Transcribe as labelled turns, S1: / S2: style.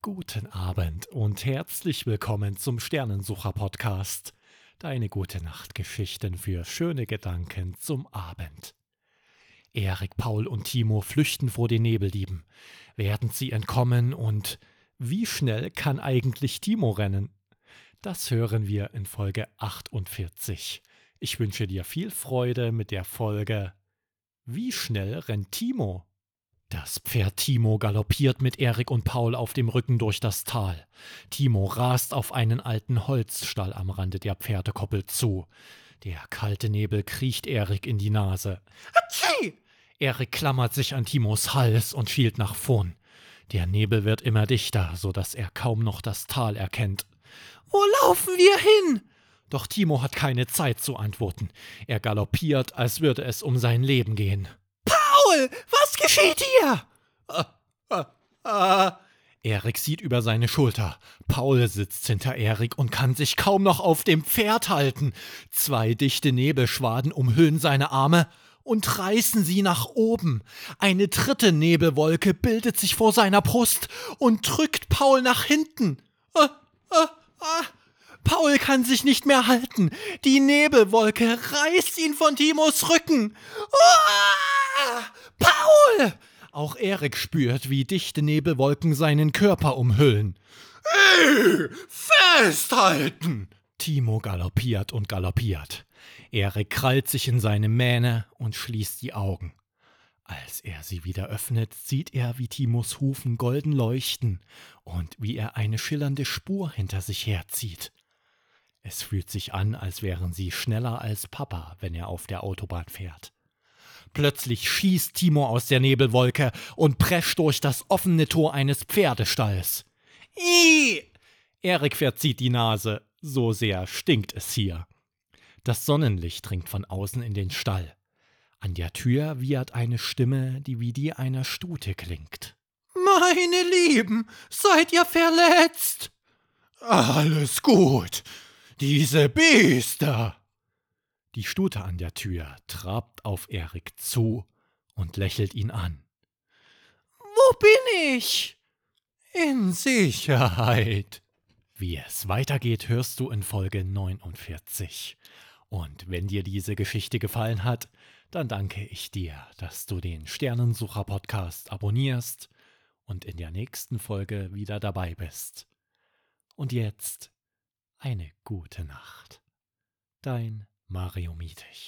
S1: Guten Abend und herzlich willkommen zum Sternensucher Podcast. Deine gute Nachtgeschichten für schöne Gedanken zum Abend. Erik, Paul und Timo flüchten vor den Nebeldieben. Werden sie entkommen und wie schnell kann eigentlich Timo rennen? Das hören wir in Folge 48. Ich wünsche dir viel Freude mit der Folge Wie schnell rennt Timo? Das Pferd Timo galoppiert mit Erik und Paul auf dem Rücken durch das Tal. Timo rast auf einen alten Holzstall am Rande der Pferdekoppel zu. Der kalte Nebel kriecht Erik in die Nase. Atschi! Erik klammert sich an Timos Hals und schielt nach vorn. Der Nebel wird immer dichter, so dass er kaum noch das Tal erkennt. Wo laufen wir hin? Doch Timo hat keine Zeit zu antworten. Er galoppiert, als würde es um sein Leben gehen. Paul, was geschieht hier? Ah, ah, ah. Erik sieht über seine Schulter. Paul sitzt hinter Erik und kann sich kaum noch auf dem Pferd halten. Zwei dichte Nebelschwaden umhüllen seine Arme und reißen sie nach oben. Eine dritte Nebelwolke bildet sich vor seiner Brust und drückt Paul nach hinten. Ah, ah, ah. Paul kann sich nicht mehr halten. Die Nebelwolke reißt ihn von Timos Rücken. Ah! Paul! Auch Erik spürt, wie dichte Nebelwolken seinen Körper umhüllen. Ey, festhalten! Timo galoppiert und galoppiert. Erik krallt sich in seine Mähne und schließt die Augen. Als er sie wieder öffnet, sieht er, wie Timos Hufen golden leuchten und wie er eine schillernde Spur hinter sich herzieht. Es fühlt sich an, als wären sie schneller als Papa, wenn er auf der Autobahn fährt. Plötzlich schießt Timo aus der Nebelwolke und prescht durch das offene Tor eines Pferdestalls. Ih! Erik verzieht die Nase, so sehr stinkt es hier. Das Sonnenlicht dringt von außen in den Stall. An der Tür wiehert eine Stimme, die wie die einer Stute klingt. Meine Lieben, seid ihr verletzt? Alles gut. Diese Biester. Die Stute an der Tür trabt auf Erik zu und lächelt ihn an. Wo bin ich? In Sicherheit. Wie es weitergeht, hörst du in Folge 49. Und wenn dir diese Geschichte gefallen hat, dann danke ich dir, dass du den Sternensucher Podcast abonnierst und in der nächsten Folge wieder dabei bist. Und jetzt eine gute Nacht. Dein Mario Mietig.